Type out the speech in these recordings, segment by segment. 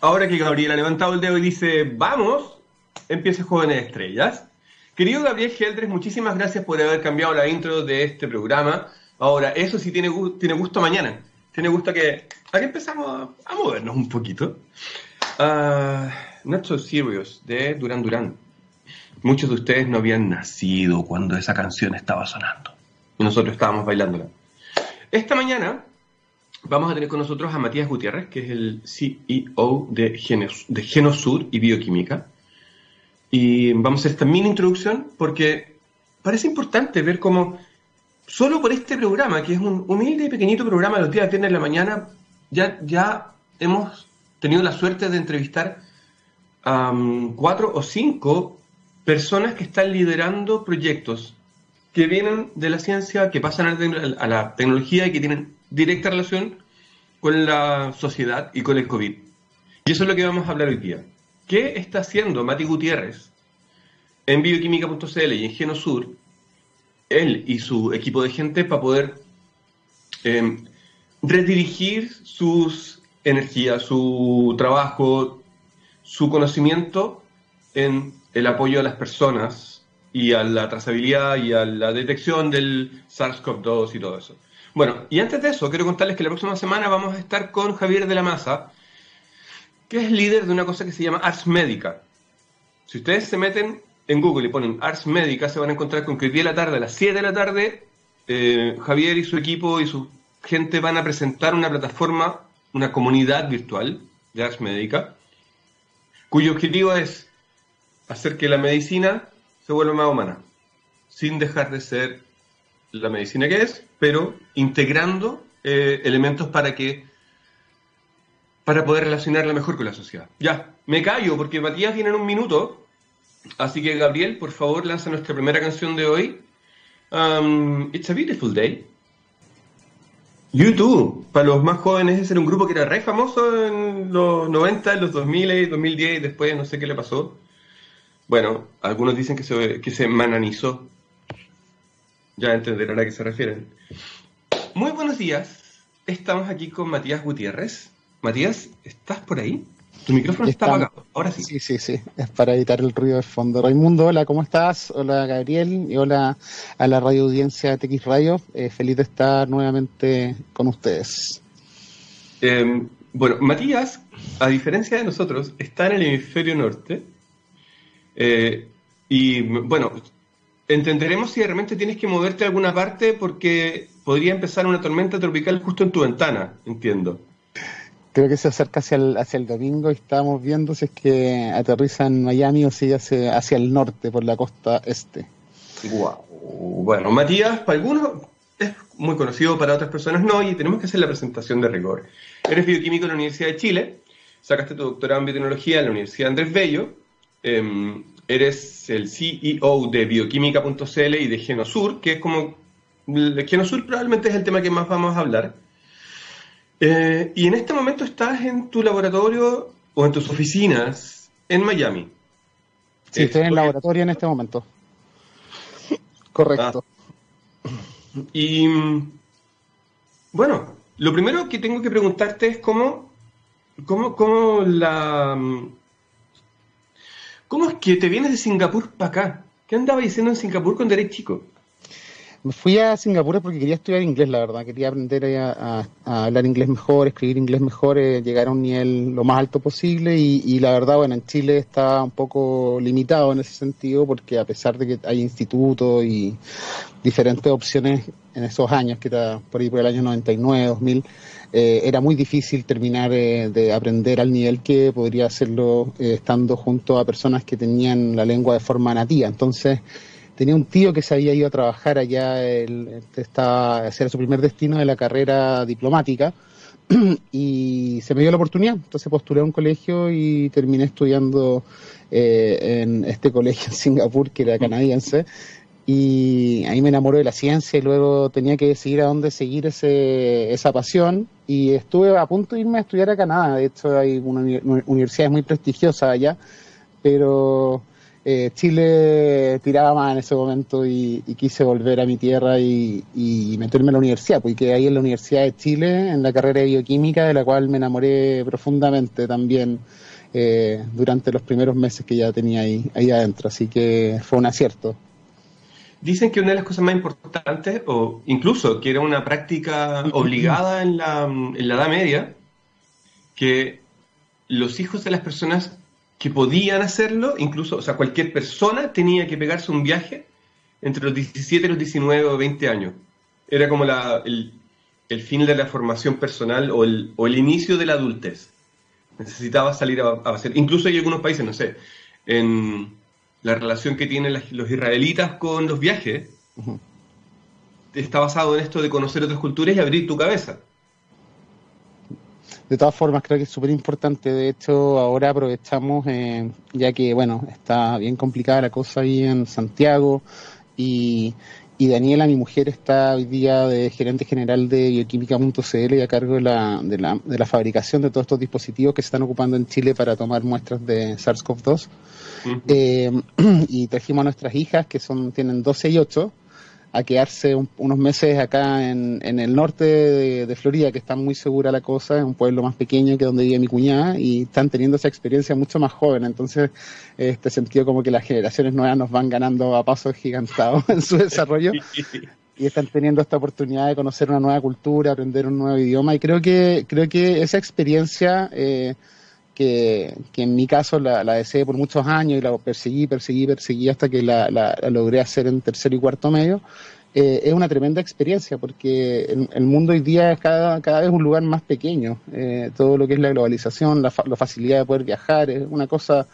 ahora que Gabriel ha levantado el dedo y dice, vamos, empieza Jóvenes Estrellas. Querido Gabriel Geldres, muchísimas gracias por haber cambiado la intro de este programa. Ahora, eso sí tiene, tiene gusto mañana. Tiene gusto que... Aquí empezamos a, movernos un poquito. Uh, Not So Serious, de Duran Duran. Muchos de ustedes no habían nacido cuando esa canción estaba sonando. Y nosotros estábamos bailándola. Esta mañana vamos a tener con nosotros a Matías Gutiérrez, que es el CEO de, de Genosur y Bioquímica. Y vamos a hacer esta mini introducción porque parece importante ver cómo solo por este programa, que es un humilde y pequeñito programa de los días viernes de la mañana, ya, ya hemos tenido la suerte de entrevistar a cuatro o cinco personas que están liderando proyectos que vienen de la ciencia, que pasan a la tecnología y que tienen directa relación con la sociedad y con el COVID. Y eso es lo que vamos a hablar hoy día. ¿Qué está haciendo Mati Gutiérrez en bioquímica.cl y en Genosur, él y su equipo de gente, para poder em, redirigir sus energías, su trabajo, su conocimiento en el apoyo a las personas y a la trazabilidad y a la detección del SARS-CoV-2 y todo eso. Bueno, y antes de eso, quiero contarles que la próxima semana vamos a estar con Javier de la Maza, que es líder de una cosa que se llama Ars Médica. Si ustedes se meten en Google y ponen Ars Médica, se van a encontrar con que el día de la tarde, a las 7 de la tarde, eh, Javier y su equipo y su gente van a presentar una plataforma, una comunidad virtual de Ars Médica, cuyo objetivo es hacer que la medicina se vuelva más humana, sin dejar de ser la medicina que es, pero integrando eh, elementos para que para poder relacionarla mejor con la sociedad. Ya, me callo porque Matías viene en un minuto, así que Gabriel, por favor, lanza nuestra primera canción de hoy. Um, It's a Beautiful Day. YouTube, para los más jóvenes, ese era un grupo que era re famoso en los 90, en los 2000, 2010 y después no sé qué le pasó. Bueno, algunos dicen que se, que se mananizó. Ya entenderán a qué se refieren. Muy buenos días. Estamos aquí con Matías Gutiérrez. Matías, ¿estás por ahí? Tu micrófono está apagado. Ahora sí. Sí, sí, sí. Es para evitar el ruido de fondo. Raimundo, hola, ¿cómo estás? Hola, Gabriel. Y hola a la radio audiencia TX Radio. Eh, feliz de estar nuevamente con ustedes. Em, bueno, Matías, a diferencia de nosotros, está en el hemisferio norte. Eh, y bueno, entenderemos si realmente tienes que moverte a alguna parte porque podría empezar una tormenta tropical justo en tu ventana, entiendo creo que se acerca hacia el, hacia el domingo y estamos viendo si es que aterriza en Miami o si hacia, hacia el norte, por la costa este. Bueno, Matías, para algunos es muy conocido, para otras personas no, y tenemos que hacer la presentación de rigor. Eres bioquímico en la Universidad de Chile, sacaste tu doctorado en biotecnología en la Universidad Andrés Bello, em, eres el CEO de bioquímica.cl y de Genosur, que es como... Genosur probablemente es el tema que más vamos a hablar eh, y en este momento estás en tu laboratorio o en tus oficinas en Miami. Sí, estoy en el laboratorio en este momento. Correcto. Ah. Y bueno, lo primero que tengo que preguntarte es cómo, cómo, cómo la... ¿Cómo es que te vienes de Singapur para acá? ¿Qué andaba diciendo en Singapur cuando eres chico? Me fui a Singapur porque quería estudiar inglés, la verdad. Quería aprender a, hablar inglés mejor, escribir inglés mejor, eh, llegar a un nivel lo más alto posible. Y, la verdad, bueno, en Chile está un poco limitado en ese sentido porque a pesar de que hay institutos y diferentes opciones en esos años, que era por ahí por el año 99, 2000, eh, era muy difícil terminar eh, de aprender al nivel que podría hacerlo estando junto a personas que tenían la lengua de forma nativa. Entonces, tenía un tío que se había ido a trabajar allá, él estaba, era su primer destino de la carrera diplomática, y se me dio la oportunidad, entonces postulé a un colegio y terminé estudiando eh, en este colegio en Singapur, que era canadiense, y ahí me enamoré de la ciencia y luego tenía que decidir a dónde seguir ese, esa pasión. Y estuve a punto de irme a estudiar a Canadá, de hecho hay una universidad muy prestigiosa allá, pero eh, Chile tiraba más en ese momento y, quise volver a mi tierra y, meterme en la universidad, porque ahí en la Universidad de Chile, en la carrera de bioquímica, de la cual me enamoré profundamente también eh, durante los primeros meses que ya tenía ahí, ahí adentro, así que fue un acierto. Dicen que una de las cosas más importantes, o incluso que era una práctica obligada en la, en la Edad Media, que los hijos de las personas que podían hacerlo, incluso, o sea, cualquier persona tenía que pegarse un viaje entre los 17 y los 19 o 20 años. Era como la, el, el, fin de la formación personal o el, o el inicio de la adultez. Necesitaba salir a, hacer, incluso hay algunos países, no sé, en la relación que tienen los israelitas con los viajes, está basado en esto de conocer otras culturas y abrir tu cabeza de todas formas, creo que es súper importante. De hecho, ahora aprovechamos, eh, ya que, bueno, está bien complicada la cosa ahí en Santiago y, y Daniela, mi mujer, está hoy día de gerente general de bioquímica.cl y a cargo de la, de, la, de la fabricación de todos estos dispositivos que se están ocupando en Chile para tomar muestras de SARS-CoV-2. Eh, y trajimos a nuestras hijas, que son tienen 12 y 8, a quedarse unos meses acá en, en el norte de, Florida, que está muy segura la cosa, es un pueblo más pequeño que donde vive mi cuñada, y están teniendo esa experiencia mucho más joven. Entonces, este sentido como que las generaciones nuevas nos van ganando a pasos gigantados en su desarrollo. y están teniendo esta oportunidad de conocer una nueva cultura, aprender un nuevo idioma, y creo que, creo que esa experiencia eh, que, en mi caso la, la, deseé por muchos años y la perseguí, perseguí, perseguí hasta que la, la, logré hacer en tercero y cuarto medio, eh, es una tremenda experiencia porque el, mundo hoy día es cada, cada vez un lugar más pequeño. Eh, todo lo que es la globalización, la, la, facilidad de poder viajar, es una cosa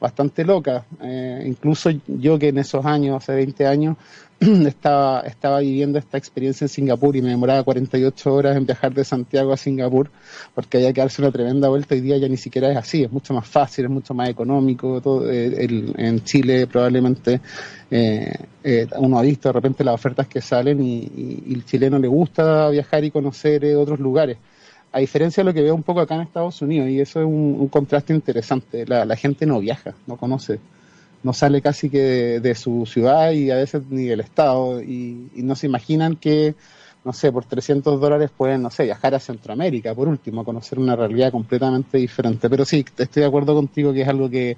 bastante loca. Eh, incluso yo que en esos años, hace 20 años, estaba, estaba viviendo esta experiencia en Singapur y me demoraba 48 horas en viajar de Santiago a Singapur porque había que darse una tremenda vuelta. Hoy día ya ni siquiera es así, es mucho más fácil, es mucho más económico. Todo, eh, en Chile probablemente eh, uno ha visto de repente las ofertas que salen y, el chileno le gusta viajar y conocer otros lugares a diferencia de lo que veo un poco acá en Estados Unidos, y eso es un, contraste interesante, la, gente no viaja, no conoce, no sale casi que de, su ciudad y a veces ni del estado, y, no se imaginan que, no sé, por 300 dólares pueden, no sé, viajar a Centroamérica, por último, a conocer una realidad completamente diferente. Pero sí, estoy de acuerdo contigo que es algo que,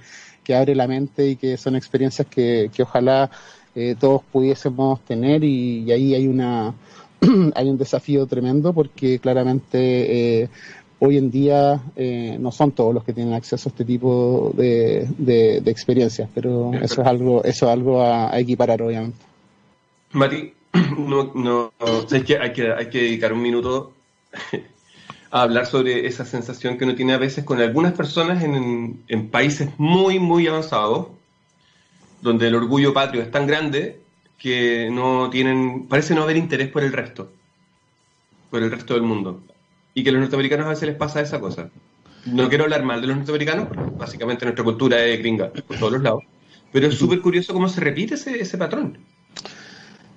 abre la mente y que son experiencias que, ojalá eh, todos pudiésemos tener y ahí hay una hay un desafío tremendo porque claramente eh, hoy en día eh, no son todos los que tienen acceso a este tipo de, de, experiencias, pero eso es algo, eso es algo a, equiparar obviamente. Mati, no, no, hay, que, hay, que, hay que dedicar un minuto a hablar sobre esa sensación que uno tiene a veces con algunas personas en, en países muy, muy avanzados, donde el orgullo patrio es tan grande que no tienen, parece no haber interés por el resto, por el resto del mundo. Y que a los norteamericanos a veces les pasa esa cosa. No quiero hablar mal de los norteamericanos, porque básicamente nuestra cultura es gringa por todos los lados, pero es súper curioso cómo se repite ese, ese patrón.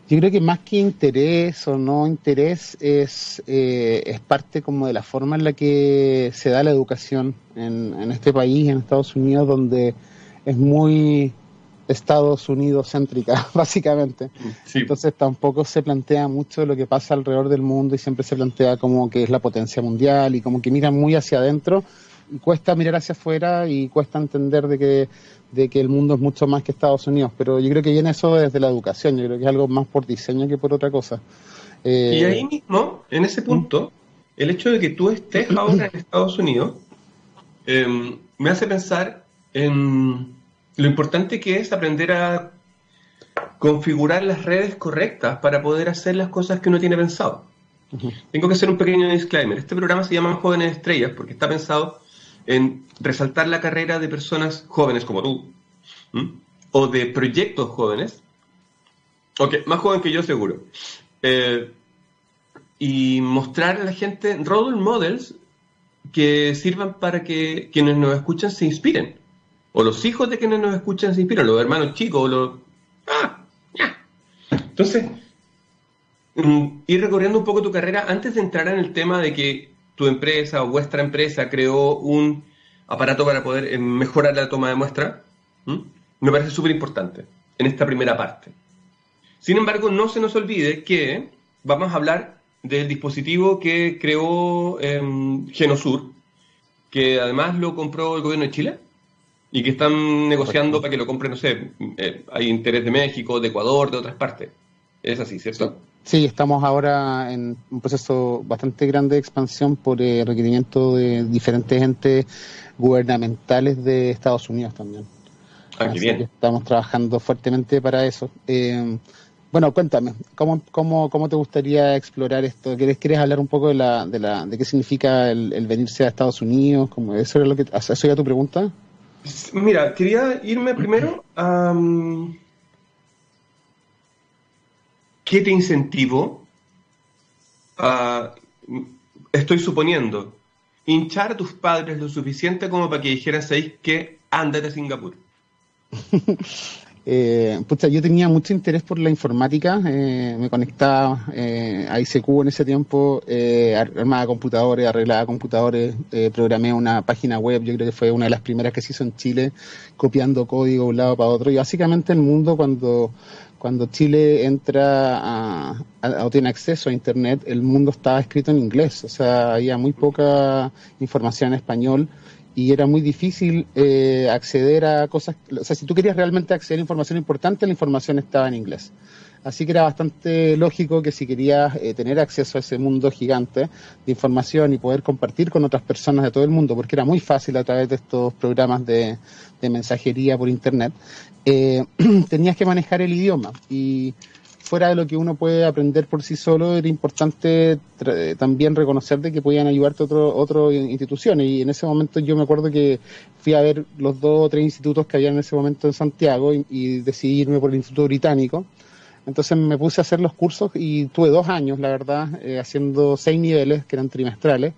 Yo creo que más que interés o no interés es, eh, es parte como de la forma en la que se da la educación en, en este país, en Estados Unidos, donde es muy Estados Unidos céntrica, básicamente. Entonces tampoco se plantea mucho lo que pasa alrededor del mundo y siempre se plantea como que es la potencia mundial y como que miran muy hacia adentro y cuesta mirar hacia afuera y cuesta entender de que, de que el mundo es mucho más que Estados Unidos. Pero yo creo que viene eso desde la educación, yo creo que es algo más por diseño que por otra cosa. Eh, y ahí mismo, en ese punto, el hecho de que tú estés ahora en Estados Unidos em, me hace pensar en lo importante que es aprender a configurar las redes correctas para poder hacer las cosas que uno tiene pensado. Tengo que hacer un pequeño disclaimer. Este programa se llama Jóvenes Estrellas porque está pensado en resaltar la carrera de personas jóvenes como tú, o de proyectos jóvenes, ok, más joven que yo seguro, eh, y mostrar a la gente role models que sirvan para que quienes nos escuchan se inspiren o los hijos de quienes nos escuchan se inspiran, los hermanos chicos, o los... ¡Ah! Entonces, mm, ir recorriendo un poco tu carrera antes de entrar en el tema de que tu empresa o vuestra empresa creó un aparato para poder eh, mejorar la toma de muestra. Me parece súper importante en esta primera parte. Sin embargo, no se nos olvide que vamos a hablar del dispositivo que creó em, Genosur, que además lo compró el gobierno de Chile y que están negociando para que lo compre, no sé, eh, hay interés de México, de Ecuador, de otras partes. Es así, ¿cierto? Sí, estamos ahora en un proceso bastante grande de expansión por eh, requerimiento de diferentes entes gubernamentales de Estados Unidos también. Ah, bien. estamos trabajando fuertemente para eso. Eh, bueno, cuéntame, ¿cómo, cómo, cómo te gustaría explorar esto? ¿Quieres, quieres hablar un poco de, la, de, la, de qué significa el, venirse a Estados Unidos? ¿Cómo, ¿Eso era lo que, eso era tu pregunta? Mira, quería irme primero a... ¿Qué te incentivó a, estoy suponiendo, hinchar a tus padres lo suficiente como para que dijeran, ¿sabéis que ándate a Singapur? Eh, yo tenía mucho interés por la informática, eh, me conectaba eh, a ICQ en ese tiempo, eh, armaba computadores, arreglaba computadores, eh, programé una página web, yo creo que fue una de las primeras que se hizo en Chile, copiando código de un lado para otro. Y básicamente el mundo cuando, cuando Chile entra o tiene acceso a Internet, el mundo estaba escrito en inglés, o sea, había muy poca información en español y era muy difícil eh, acceder a cosas, o sea, si tú querías realmente acceder a información importante, la información estaba en inglés. Así que era bastante lógico que si querías eh, tener acceso a ese mundo gigante de información y poder compartir con otras personas de todo el mundo, porque era muy fácil a través de estos programas de, mensajería por Internet, eh, tenías que manejar el idioma. Y fuera de lo que uno puede aprender por sí solo, era importante también reconocer de que podían ayudarte otras otro instituciones. Y en ese momento yo me acuerdo que fui a ver los dos o tres institutos que había en ese momento en Santiago y, decidí irme por el Instituto Británico. Entonces me puse a hacer los cursos y tuve dos años, la verdad, eh, haciendo seis niveles que eran trimestrales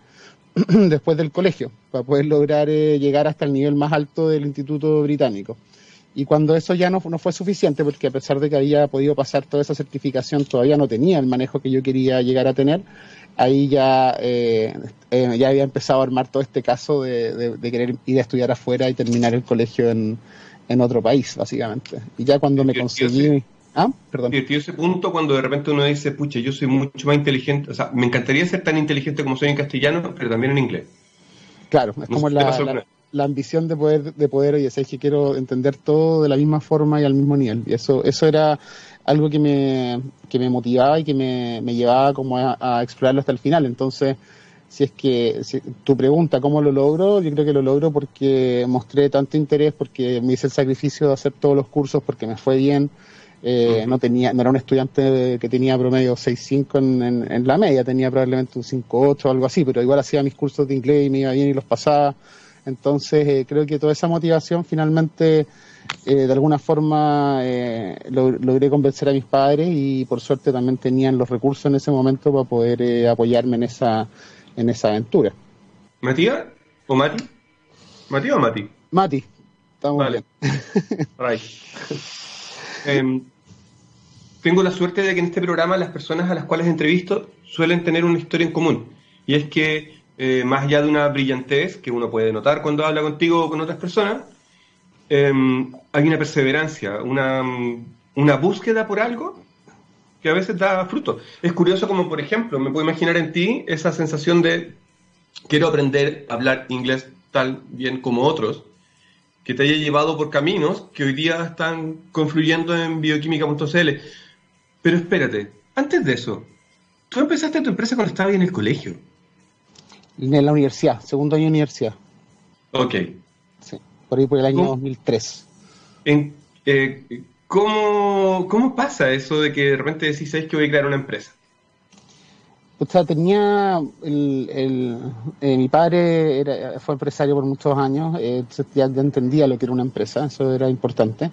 después del colegio, para poder lograr eh, llegar hasta el nivel más alto del Instituto Británico. Y cuando eso ya no, no, fue suficiente, porque a pesar de que había podido pasar toda esa certificación, todavía no tenía el manejo que yo quería llegar a tener, ahí ya, eh, eh, ya había empezado a armar todo este caso de, de, querer ir a estudiar afuera y terminar el colegio en, en otro país, básicamente. Y ya cuando me conseguí... Ah, perdón. Y ese punto cuando de repente uno dice, pucha, yo soy mucho más inteligente, o sea, me encantaría ser tan inteligente como soy en castellano, pero también en inglés. Claro, es como la, la ambición de poder, de poder, oye, sé que quiero entender todo de la misma forma y al mismo nivel. Y eso, eso era algo que me, que me motivaba y que me, me llevaba como a, explorarlo hasta el final. Entonces, si es que tu pregunta, ¿cómo lo logro? Yo creo que lo logro porque mostré tanto interés, porque me hice el sacrificio de hacer todos los cursos, porque me fue bien. Eh, no tenía no era un estudiante que tenía promedio 6.5 en, en, en la media, tenía probablemente un 5.8 o algo así, pero igual hacía mis cursos de inglés y me iba bien y los pasaba. Entonces, eh, creo que toda esa motivación finalmente, eh, de alguna forma, eh, logré convencer a mis padres y por suerte también tenían los recursos en ese momento para poder apoyarme en esa, en esa aventura. ¿Matías o Mati? ¿Matías o Mati? Mati. Estamos vale. Em, tengo la suerte de que en este programa las personas a las cuales entrevisto suelen tener una historia en común. Y es que eh, más allá de una brillantez que uno puede notar cuando habla contigo o con otras personas, em, hay una perseverancia, una, una búsqueda por algo que a veces da fruto. Es curioso como, por ejemplo, me puedo imaginar en ti esa sensación de quiero aprender a hablar inglés tan bien como otros, que te haya llevado por caminos que hoy día están confluyendo en bioquímica.cl. Pero espérate, antes de eso, tú empezaste tu empresa cuando estabas en el colegio. En la universidad, segundo año de universidad. Ok. Sí, por ahí por el año 2003. En, eh, ¿cómo, ¿Cómo pasa eso de que de repente decís, ¿sabes que voy a crear una empresa? O sea, tenía el, el eh, mi padre era, fue empresario por muchos años, eh, ya, entendía lo que era una empresa, eso era importante.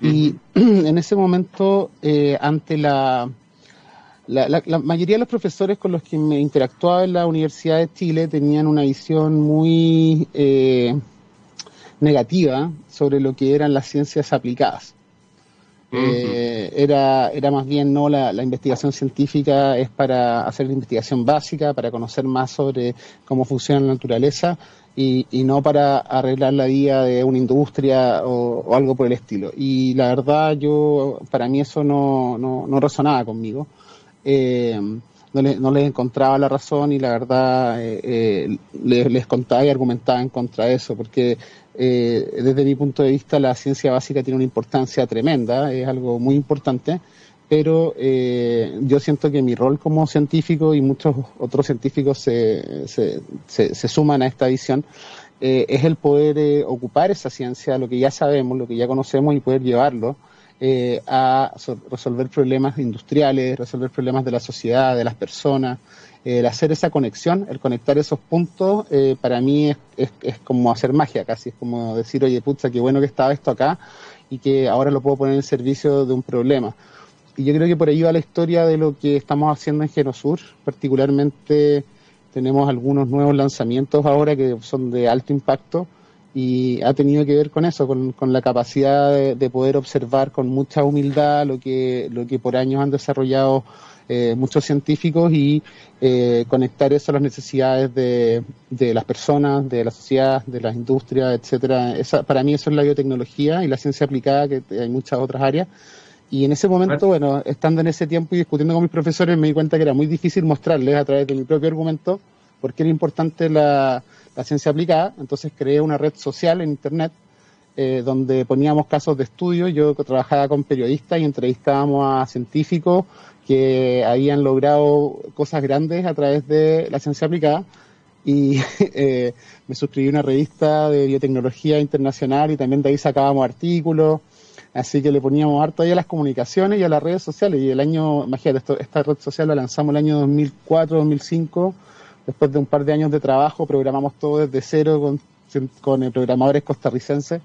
Y en ese momento, eh, ante la, la, mayoría de los profesores con los que me interactuaba en la Universidad de Chile tenían una visión muy eh, negativa sobre lo que eran las ciencias aplicadas. Eh, era, era más bien no la, investigación científica es para hacer la investigación básica, para conocer más sobre cómo funciona la naturaleza y, no para arreglar la vida de una industria o, algo por el estilo. Y la verdad, yo, para mí eso no, no, no resonaba conmigo. Eh, no, le, no les encontraba la razón y la verdad eh, eh les, contaba y argumentaba en contra de eso, porque eh, desde mi punto de vista la ciencia básica tiene una importancia tremenda, es algo muy importante, pero eh, yo siento que mi rol como científico y muchos otros científicos se, se, se, suman a esta visión, eh, es el poder eh, ocupar esa ciencia, lo que ya sabemos, lo que ya conocemos y poder llevarlo a resolver problemas industriales, resolver problemas de la sociedad, de las personas, el hacer esa conexión, el conectar esos puntos, para mí es, es, es, como hacer magia casi, es como decir, oye, pucha, qué bueno que estaba esto acá y que ahora lo puedo poner en servicio de un problema y yo creo que por ahí va la historia de lo que estamos haciendo en Genosur. Particularmente tenemos algunos nuevos lanzamientos ahora que son de alto impacto y ha tenido que ver con eso, con, la capacidad de, poder observar con mucha humildad lo que, lo que por años han desarrollado eh, muchos científicos y eh, conectar eso a las necesidades de, de, las personas, de la sociedad, de las industrias, etcétera. Esa, para mí eso es la biotecnología y la ciencia aplicada, que hay muchas otras áreas y en ese momento, bueno, estando en ese tiempo y discutiendo con mis profesores, me di cuenta que era muy difícil mostrarles a través de mi propio argumento por qué era importante la, ciencia aplicada. Entonces creé una red social en Internet eh, donde poníamos casos de estudio. Yo trabajaba con periodistas y entrevistábamos a científicos que habían logrado cosas grandes a través de la ciencia aplicada. Y eh, me suscribí a una revista de biotecnología internacional y también de ahí sacábamos artículos. Así que le poníamos harto ahí a las comunicaciones y a las redes sociales. Y el año, imagínate, esta red social la lanzamos el año 2004, 2005. Después de un par de años de trabajo, programamos todo desde cero con, con programadores costarricenses.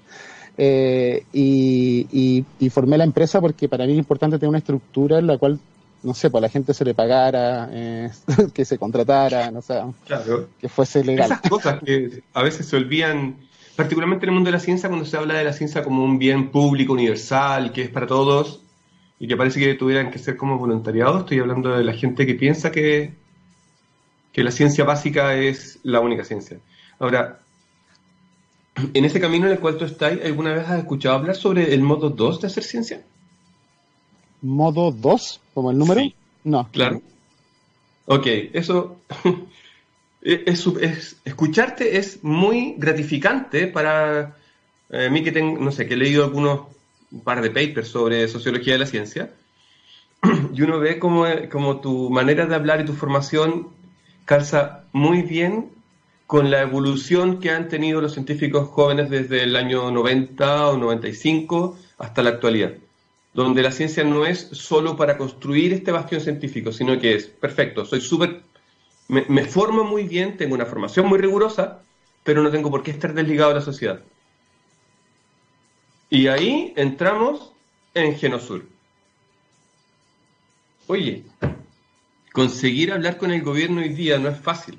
Eh, y, formé la empresa porque para mí es importante tener una estructura en la cual, no sé, pues a la gente se le pagara, eh, que se contratara, no sé, que fuese legal. Esas cosas que a veces se olvidan particularmente en el mundo de la ciencia, cuando se habla de la ciencia como un bien público, universal, que es para todos, y que parece que tuvieran que ser como voluntariados, estoy hablando de la gente que piensa que, que la ciencia básica es la única ciencia. Ahora, en ese camino en el cual tú estás, ¿alguna vez has escuchado hablar sobre el modo 2 de hacer ciencia? ¿Modo 2? ¿Como el número? No. Claro. Ok, eso es, escucharte es muy gratificante para eh, mí que tengo, no sé, que he leído algunos un par de papers sobre sociología de la ciencia y uno ve como, como tu manera de hablar y tu formación calza muy bien con la evolución que han tenido los científicos jóvenes desde el año 90 o 95 hasta la actualidad, donde la ciencia no es solo para construir este bastión científico, sino que es, perfecto, soy súper me, formo muy bien, tengo una formación muy rigurosa, pero no tengo por qué estar desligado de la sociedad. Y ahí entramos en Genosur. Oye, conseguir hablar con el gobierno hoy día no es fácil,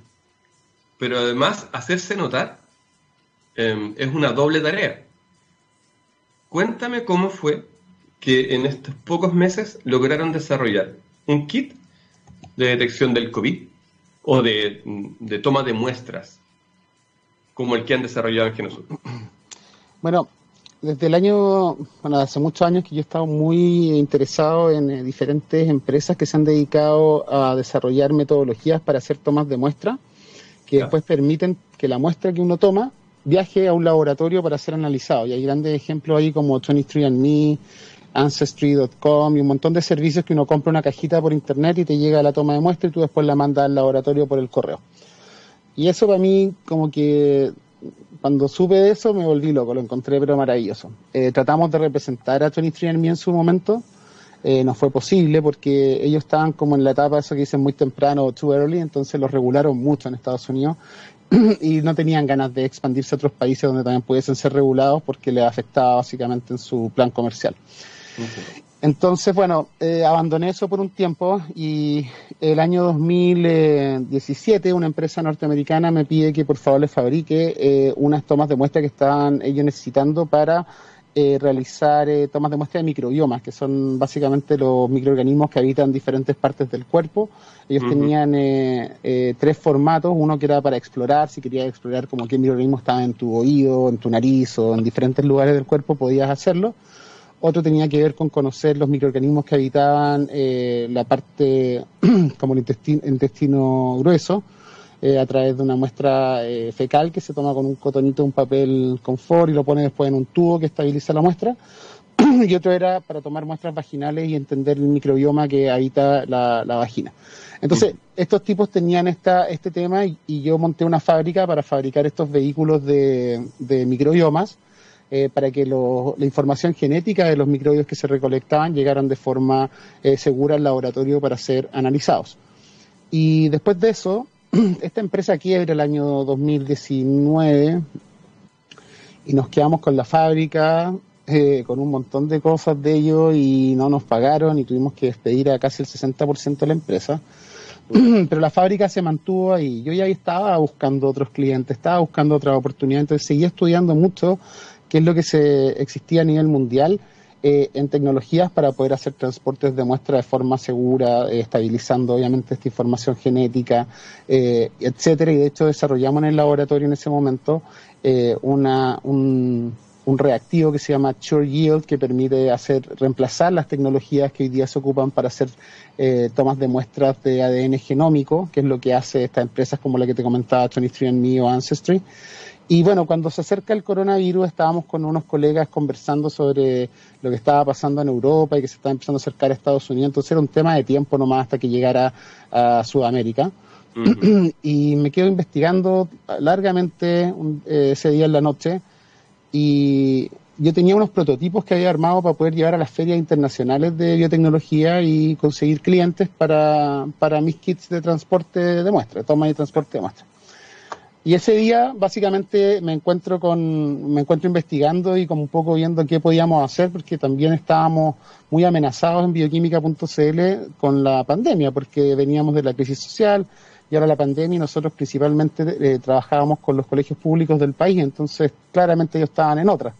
pero además hacerse notar em, es una doble tarea. Cuéntame cómo fue que en estos pocos meses lograron desarrollar un kit de detección del COVID o de, toma de muestras como el que han desarrollado en Genosur? Bueno, desde el año, bueno, hace muchos años que yo he estado muy interesado en eh, diferentes empresas que se han dedicado a desarrollar metodologías para hacer tomas de muestra, que después permiten que la muestra que uno toma viaje a un laboratorio para ser analizado. Y hay grandes ejemplos ahí como 23andMe, Ancestry.com y un montón de servicios que uno compra una cajita por internet y te llega la toma de muestra y tú después la mandas al laboratorio por el correo. Y eso para mí como que cuando supe de eso me volví loco, lo encontré pero maravilloso. Eh, tratamos de representar a 23andMe en su momento, eh, no fue posible porque ellos estaban como en la etapa, eso que dicen muy temprano, too early, entonces los regularon mucho en Estados Unidos y no tenían ganas de expandirse a otros países donde también pudiesen ser regulados porque les afectaba básicamente en su plan comercial. Entonces, bueno, eh, abandoné eso por un tiempo y el año 2017 una empresa norteamericana me pide que por favor les fabrique eh, unas tomas de muestra que estaban ellos necesitando para eh, realizar eh, tomas de muestra de microbiomas, que son básicamente los microorganismos que habitan diferentes partes del cuerpo. Ellos tenían eh, tres formatos, uno que era para explorar, si querías explorar como qué microorganismo estaba en tu oído, en tu nariz o en diferentes lugares del cuerpo, podías hacerlo. Otro tenía que ver con conocer los microorganismos que habitaban la parte como el intestino grueso, eh, a través de una muestra eh, fecal que se toma con un cotonito, un papel confort y lo pone después en un tubo que estabiliza la muestra. y otro era para tomar muestras vaginales y entender el microbioma que habita la, vagina. Entonces, estos tipos tenían esta, este tema y, yo monté una fábrica para fabricar estos vehículos de, microbiomas eh, para que la información genética de los microbios que se recolectaban llegaran de forma segura al laboratorio para ser analizados. Y después de eso, esta empresa quiebra el año 2019 y nos quedamos con la fábrica, eh, con un montón de cosas de ellos y no nos pagaron y tuvimos que despedir a casi el 60% de la empresa. Pero la fábrica se mantuvo ahí. Yo ya estaba buscando otros clientes, estaba buscando otra oportunidad, entonces seguí estudiando mucho qué es lo que se existía a nivel mundial eh, en tecnologías para poder hacer transportes de muestra de forma segura, eh, estabilizando obviamente esta información genética, eh, etcétera. Y de hecho desarrollamos en el laboratorio en ese momento una, un, un, reactivo que se llama Sure Yield que permite hacer reemplazar las tecnologías que hoy día se ocupan para hacer tomas de muestras de ADN genómico, que es lo que hace estas empresas como la que te comentaba 23andMe o Ancestry. Y bueno, cuando se acerca el coronavirus, estábamos con unos colegas conversando sobre lo que estaba pasando en Europa y que se estaba empezando a acercar a Estados Unidos. Entonces era un tema de tiempo nomás hasta que llegara a Sudamérica. y me quedo investigando largamente eh, ese día en la noche. Y yo tenía unos prototipos que había armado para poder llevar a las ferias internacionales de biotecnología y conseguir clientes para, para mis kits de transporte de muestra, toma y transporte de muestra. Y ese día básicamente me encuentro con, me encuentro investigando y como un poco viendo qué podíamos hacer, porque también estábamos muy amenazados en bioquímica.cl con la pandemia, porque veníamos de la crisis social y ahora la pandemia y nosotros principalmente eh, trabajábamos con los colegios públicos del país, entonces claramente ellos estaban en otra.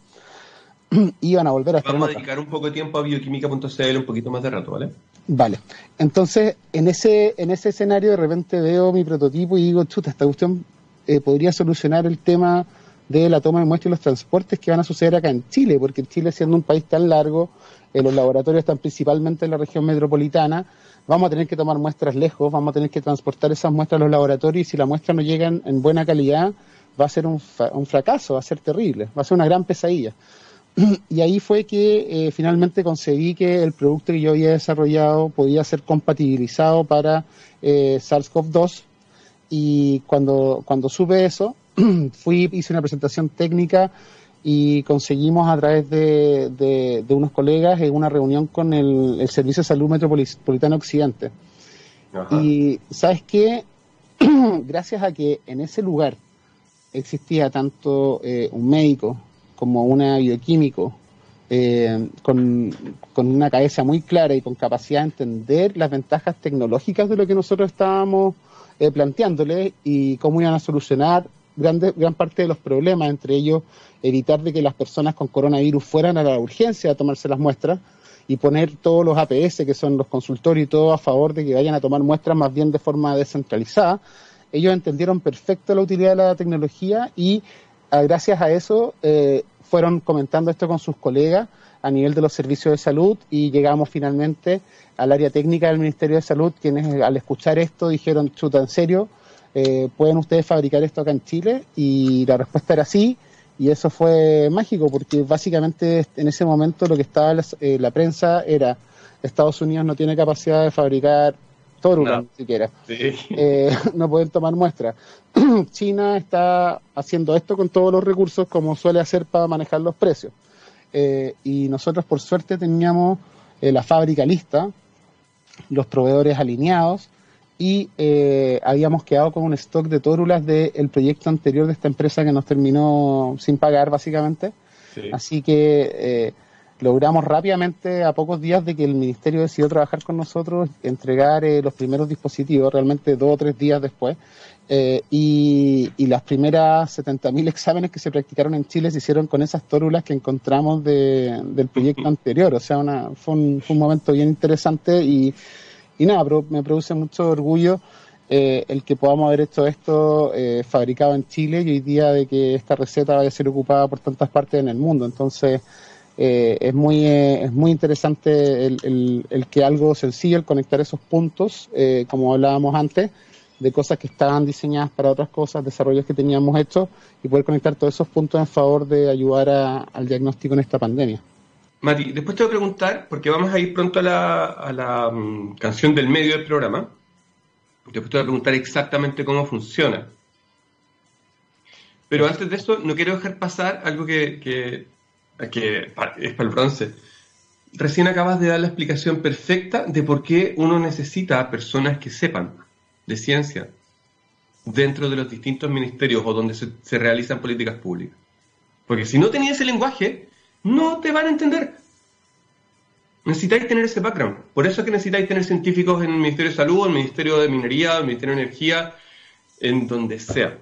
Iban a volver a estar Vamos a dedicar un poco de tiempo a bioquímica.cl, un poquito más de rato, ¿vale? Vale. Entonces, en ese, en ese escenario de repente veo mi prototipo y digo, chuta, esta cuestión eh, podría solucionar el tema de la toma de muestras y los transportes que van a suceder acá en Chile, porque Chile siendo un país tan largo, eh, los laboratorios están principalmente en la región metropolitana, vamos a tener que tomar muestras lejos, vamos a tener que transportar esas muestras a los laboratorios y si las muestras no llegan en buena calidad, va a ser un, fracaso, va a ser terrible, va a ser una gran pesadilla. Y ahí fue que eh, finalmente conseguí que el producto que yo había desarrollado podía ser compatibilizado para SARS-CoV-2 y cuando, cuando supe eso, fui, hice una presentación técnica y conseguimos a través de, de, unos colegas en una reunión con el, Servicio de Salud Metropolitano Occidente. Y sabes qué, gracias a que en ese lugar existía tanto eh, un médico como una bioquímico eh, con, con, una cabeza muy clara y con capacidad de entender las ventajas tecnológicas de lo que nosotros estábamos eh, planteándole y cómo iban a solucionar grande, gran parte de los problemas, entre ellos evitar de que las personas con coronavirus fueran a la urgencia a tomarse las muestras y poner todos los APS, que son los consultorios y todo, a favor de que vayan a tomar muestras más bien de forma descentralizada. Ellos entendieron perfecto la utilidad de la tecnología y ah, gracias a eso eh, fueron comentando esto con sus colegas a nivel de los servicios de salud y llegamos finalmente al área técnica del Ministerio de Salud, quienes al escuchar esto dijeron, chuta, en serio, eh, ¿pueden ustedes fabricar esto acá en Chile? Y la respuesta era sí, y eso fue mágico, porque básicamente en ese momento lo que estaba la, eh, la prensa era, Estados Unidos no tiene capacidad de fabricar Torula, ni siquiera. Eh, no pueden tomar muestras. China está haciendo esto con todos los recursos como suele hacer para manejar los precios. Y nosotros por suerte teníamos la fábrica lista, los proveedores alineados y eh, habíamos quedado con un stock de tórulas del proyecto anterior de esta empresa que nos terminó sin pagar básicamente. Así que eh, logramos rápidamente, a pocos días de que el ministerio decidió trabajar con nosotros, entregar eh, los primeros dispositivos, realmente dos o tres días después. Eh, y, las primeras 70.000 exámenes que se practicaron en Chile se hicieron con esas tórulas que encontramos del proyecto anterior. O sea, una, fue, un, momento bien interesante y, y nada, me produce mucho orgullo eh, el que podamos haber hecho esto fabricado en Chile y hoy día de que esta receta vaya a ser ocupada por tantas partes en el mundo. Entonces, eh, es, muy, eh, es muy interesante el, que algo sencillo, el conectar esos puntos, eh, como hablábamos antes, de cosas que estaban diseñadas para otras cosas, desarrollos que teníamos hechos, y poder conectar todos esos puntos en favor de ayudar al diagnóstico en esta pandemia. Mati, después te voy a preguntar, porque vamos a ir pronto a la, a la mm, canción del medio del programa, después te voy a preguntar exactamente cómo funciona. Pero antes de eso, no quiero dejar pasar algo que que es para el bronce. Recién acabas de dar la explicación perfecta de por qué uno necesita personas que sepan de ciencia dentro de los distintos ministerios o donde se, realizan políticas públicas. Porque si no tenías ese lenguaje, no te van a entender. Necesitáis tener ese background. Por eso es que necesitáis tener científicos en el Ministerio de Salud, en el Ministerio de Minería, en el Ministerio de Energía, en donde sea.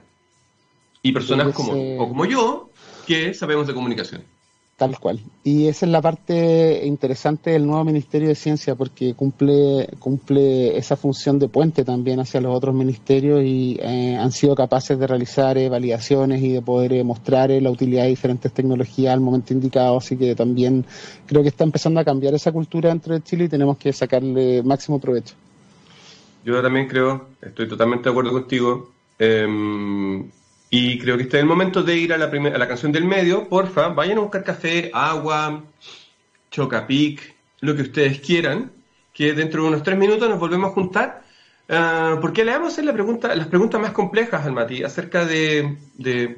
Y personas como, o como yo que sabemos de comunicación. Tal cual. Y esa es la parte interesante del nuevo Ministerio de Ciencia porque cumple, cumple esa función de puente también hacia los otros ministerios y eh, han sido capaces de realizar eh, validaciones y de poder eh, mostrar la utilidad de diferentes tecnologías al momento indicado. Así que también creo que está empezando a cambiar esa cultura dentro de Chile y tenemos que sacarle máximo provecho. Yo también creo, estoy totalmente de acuerdo contigo. Y creo que este es el momento de ir a la, a la canción del medio. Porfa, vayan a buscar café, agua, chocapic, lo que ustedes quieran, que dentro de unos tres minutos nos volvemos a juntar. Uh, porque le vamos a hacer la pregunta, las preguntas más complejas al Mati acerca de, de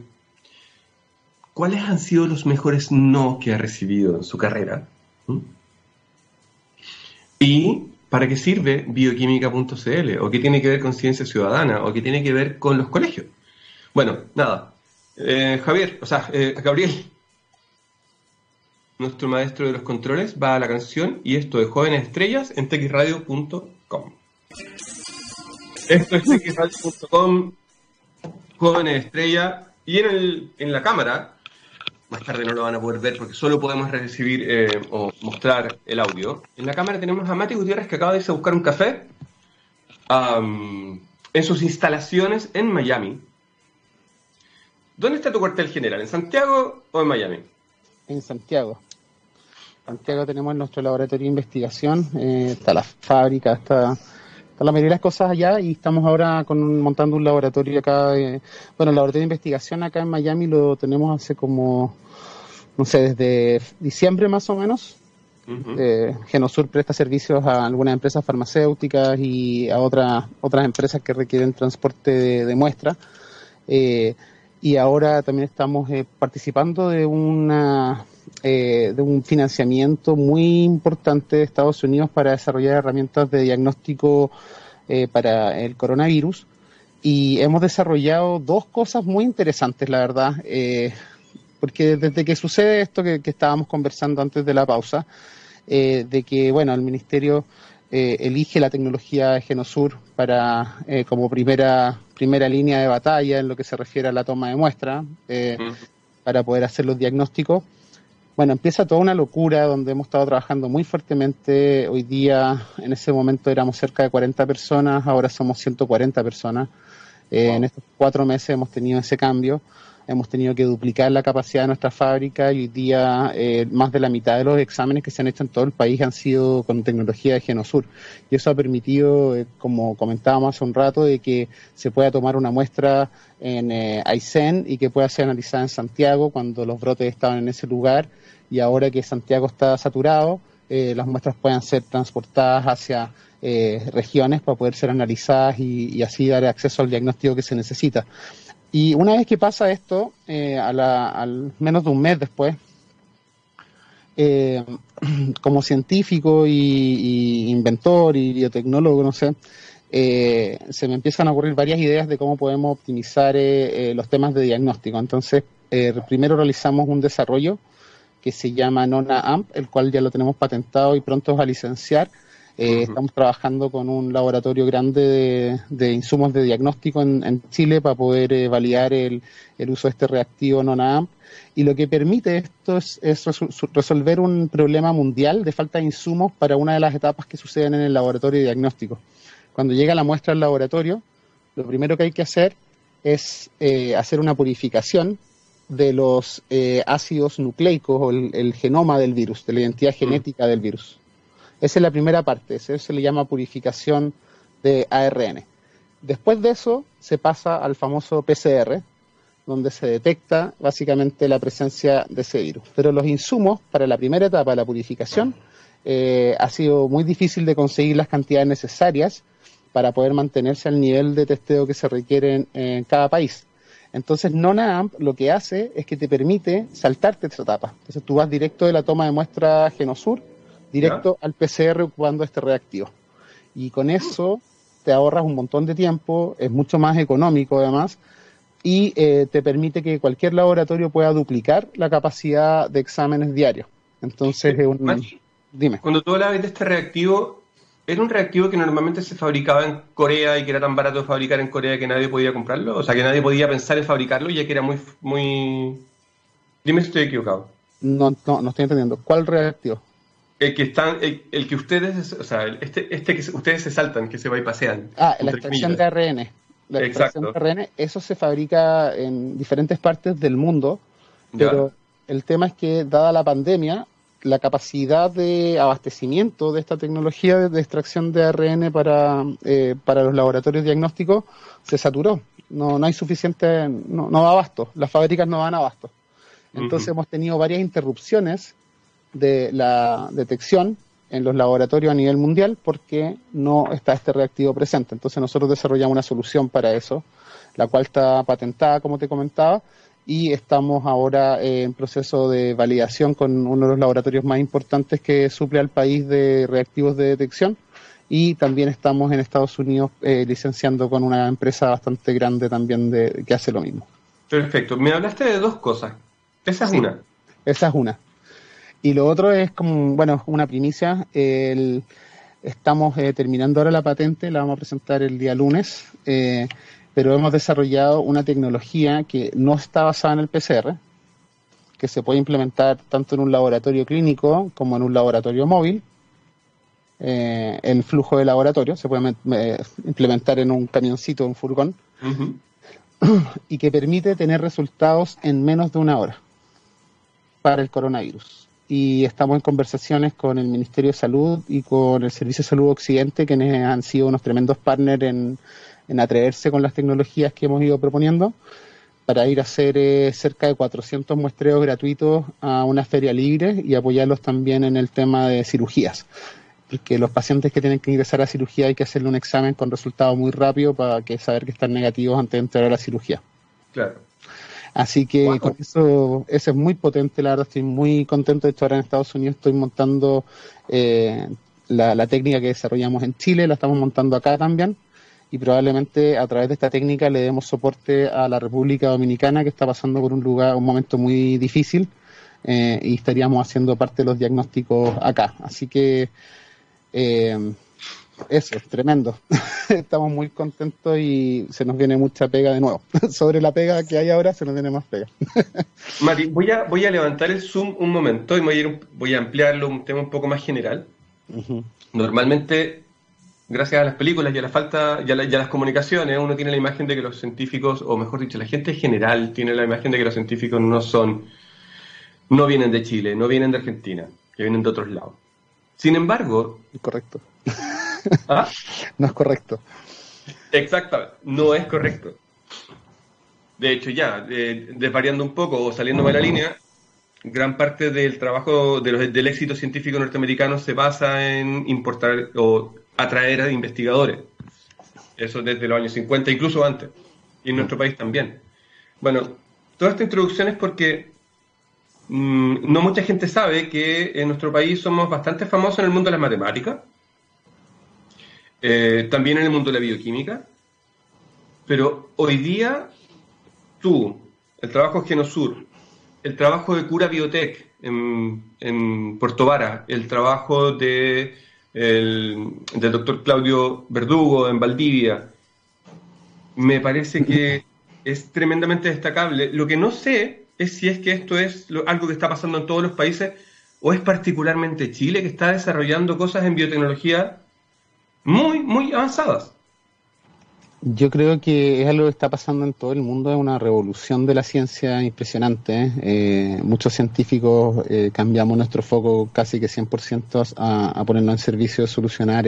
cuáles han sido los mejores no que ha recibido en su carrera. ¿Mm? Y para qué sirve bioquímica.cl, o qué tiene que ver con ciencia ciudadana, o qué tiene que ver con los colegios. Bueno, nada. Eh, Javier, o sea, eh, Gabriel, nuestro maestro de los controles, va a la canción y esto de Jóvenes Estrellas en texradio.com. Esto es texradio.com, Jóvenes Estrellas, y en, el, en la cámara, más tarde no lo van a poder ver porque solo podemos recibir eh, o mostrar el audio. En la cámara tenemos a Mati Gutiérrez que acaba de irse a buscar un café en sus instalaciones en Miami ¿Dónde está tu cuartel general? ¿En Santiago o en Miami? En Santiago. En Santiago tenemos nuestro laboratorio de investigación, eh, está la fábrica, está, la mayoría de las cosas allá y estamos ahora con, montando un laboratorio acá. Eh, bueno, el laboratorio de investigación acá en Miami lo tenemos hace como, no sé, desde diciembre más o menos. Eh, Genosur presta servicios a algunas empresas farmacéuticas y a otras otras empresas que requieren transporte de, de muestras y ahora también estamos eh, participando de una eh, de un financiamiento muy importante de Estados Unidos para desarrollar herramientas de diagnóstico eh, para el coronavirus. Y hemos desarrollado dos cosas muy interesantes, la verdad, porque desde que sucede esto que, estábamos conversando antes de la pausa, de que bueno el ministerio eh, elige la tecnología Genosur para eh, como primera primera línea de batalla en lo que se refiere a la toma de muestra eh, para poder hacer los diagnósticos. Bueno, empieza toda una locura donde hemos estado trabajando muy fuertemente. Hoy día, en ese momento éramos cerca de 40 personas, ahora somos 140 personas. En estos cuatro meses hemos tenido ese cambio hemos tenido que duplicar la capacidad de nuestra fábrica y hoy día eh, más de la mitad de los exámenes que se han hecho en todo el país han sido con tecnología de Genosur. Y eso ha permitido, eh, como comentábamos hace un rato, de que se pueda tomar una muestra en eh, Aysén y que pueda ser analizada en Santiago cuando los brotes estaban en ese lugar y ahora que Santiago está saturado, las muestras puedan ser transportadas hacia regiones para poder ser analizadas y, así dar acceso al diagnóstico que se necesita. Y una vez que pasa esto, eh, al menos de un mes después, eh, como científico y, inventor y biotecnólogo, no sé, eh, se me empiezan a ocurrir varias ideas de cómo podemos optimizar los temas de diagnóstico. Entonces, primero realizamos un desarrollo que se llama Nona AMP, el cual ya lo tenemos patentado y pronto a licenciar. Eh, estamos trabajando con un laboratorio grande de, insumos de diagnóstico en, Chile para poder eh, validar el, uso de este reactivo NONA-AMP. Y lo que permite esto es, resolver un problema mundial de falta de insumos para una de las etapas que suceden en el laboratorio de diagnóstico. Cuando llega la muestra al laboratorio, lo primero que hay que hacer es eh, hacer una purificación de los ácidos nucleicos o el, genoma del virus, de la identidad mm. genética del virus. Esa es la primera parte, eso se le llama purificación de ARN. Después de eso se pasa al famoso PCR, donde se detecta básicamente la presencia de ese virus. Pero los insumos para la primera etapa la purificación eh, ha sido muy difícil de conseguir las cantidades necesarias para poder mantenerse al nivel de testeo que se requiere en, cada país. Entonces, NONAAMP lo que hace es que te permite saltarte esta etapa. Entonces, tú vas directo de la toma de muestra Genosur directo al PCR ocupando este reactivo. Y con eso te ahorras un montón de tiempo, es mucho más económico además, y eh, te permite que cualquier laboratorio pueda duplicar la capacidad de exámenes diarios. Entonces, es un... dime. Cuando tú hablabas de este reactivo, ¿era un reactivo que normalmente se fabricaba en Corea y que era tan barato de fabricar en Corea que nadie podía comprarlo? O sea, que nadie podía pensar en fabricarlo ya que era muy... muy... Dime si estoy equivocado. No, no, no estoy entendiendo. ¿Cuál reactivo? El que están, el, que ustedes, o sea, este, este que ustedes se saltan, que se va y pasean. Ah, la extracción de ARN. La extracción de ARN, eso se fabrica en diferentes partes del mundo, pero el tema es que, dada la pandemia, la capacidad de abastecimiento de esta tecnología de, extracción de ARN para, eh, para los laboratorios diagnósticos se saturó. No, no hay suficiente, no, no abasto, las fábricas no van abasto. Entonces hemos tenido varias interrupciones de la detección en los laboratorios a nivel mundial porque no está este reactivo presente. Entonces nosotros desarrollamos una solución para eso, la cual está patentada, como te comentaba, y estamos ahora en proceso de validación con uno de los laboratorios más importantes que suple al país de reactivos de detección y también estamos en Estados Unidos eh, licenciando con una empresa bastante grande también de, que hace lo mismo. Perfecto. Me hablaste de dos cosas. Esa es una. Esa es una. Y lo otro es como, bueno, una primicia. El, estamos eh, terminando ahora la patente, la vamos a presentar el día lunes, eh, pero hemos desarrollado una tecnología que no está basada en el PCR, que se puede implementar tanto en un laboratorio clínico como en un laboratorio móvil. Eh, el flujo de laboratorio se puede implementar en un camioncito, un furgón, y que permite tener resultados en menos de una hora para el coronavirus y estamos en conversaciones con el Ministerio de Salud y con el Servicio de Salud Occidente, quienes han sido unos tremendos partners en, atreverse con las tecnologías que hemos ido proponiendo para ir a hacer eh, cerca de 400 muestreos gratuitos a una feria libre y apoyarlos también en el tema de cirugías. Porque los pacientes que tienen que ingresar a cirugía hay que hacerle un examen con resultados muy rápido para que saber que están negativos antes de entrar a la cirugía. Claro. Así que con eso, eso es muy potente, la verdad estoy muy contento de estar en Estados Unidos, estoy montando eh, la, técnica que desarrollamos en Chile, la estamos montando acá también y probablemente a través de esta técnica le demos soporte a la República Dominicana que está pasando por un lugar, un momento muy difícil eh, y estaríamos haciendo parte de los diagnósticos acá. Así que eh, eso, es tremendo. Estamos muy contentos y se nos viene mucha pega de nuevo. Sobre la pega que hay ahora, se nos viene más pega. Mati, voy a, voy a levantar el zoom un momento y voy a, voy a ampliarlo a un tema un poco más general. Normalmente, gracias a las películas y a la falta, y a, las comunicaciones, uno tiene la imagen de que los científicos, o mejor dicho, la gente en general tiene la imagen de que los científicos no son, no vienen de Chile, no vienen de Argentina, que vienen de otros lados. Sin embargo, correcto. ¿Ah? No es correcto. Exactamente, no es correcto. De hecho, ya, desvariando un poco o saliéndome de la línea, gran parte del trabajo del éxito científico norteamericano se basa en importar o atraer a investigadores. Eso desde los años 50, incluso antes. Y en nuestro país también. Bueno, toda esta introducción es porque mm, no mucha gente sabe que en nuestro país somos bastante famosos en el mundo de las matemáticas eh, también en el mundo de la bioquímica, pero hoy día tú, el trabajo Genosur el trabajo de Cura Biotech en, en Puerto Vara, el trabajo de el, del doctor Claudio Verdugo en Valdivia, me parece que es tremendamente destacable. Lo que no sé es si es que esto es algo que está pasando en todos los países o es particularmente Chile que está desarrollando cosas en biotecnología muy, muy avanzadas. Yo creo que es algo que está pasando en todo el mundo, es una revolución de la ciencia impresionante. ¿eh? Eh, muchos científicos eh, cambiamos nuestro foco casi que 100% a, a ponernos en servicio de solucionar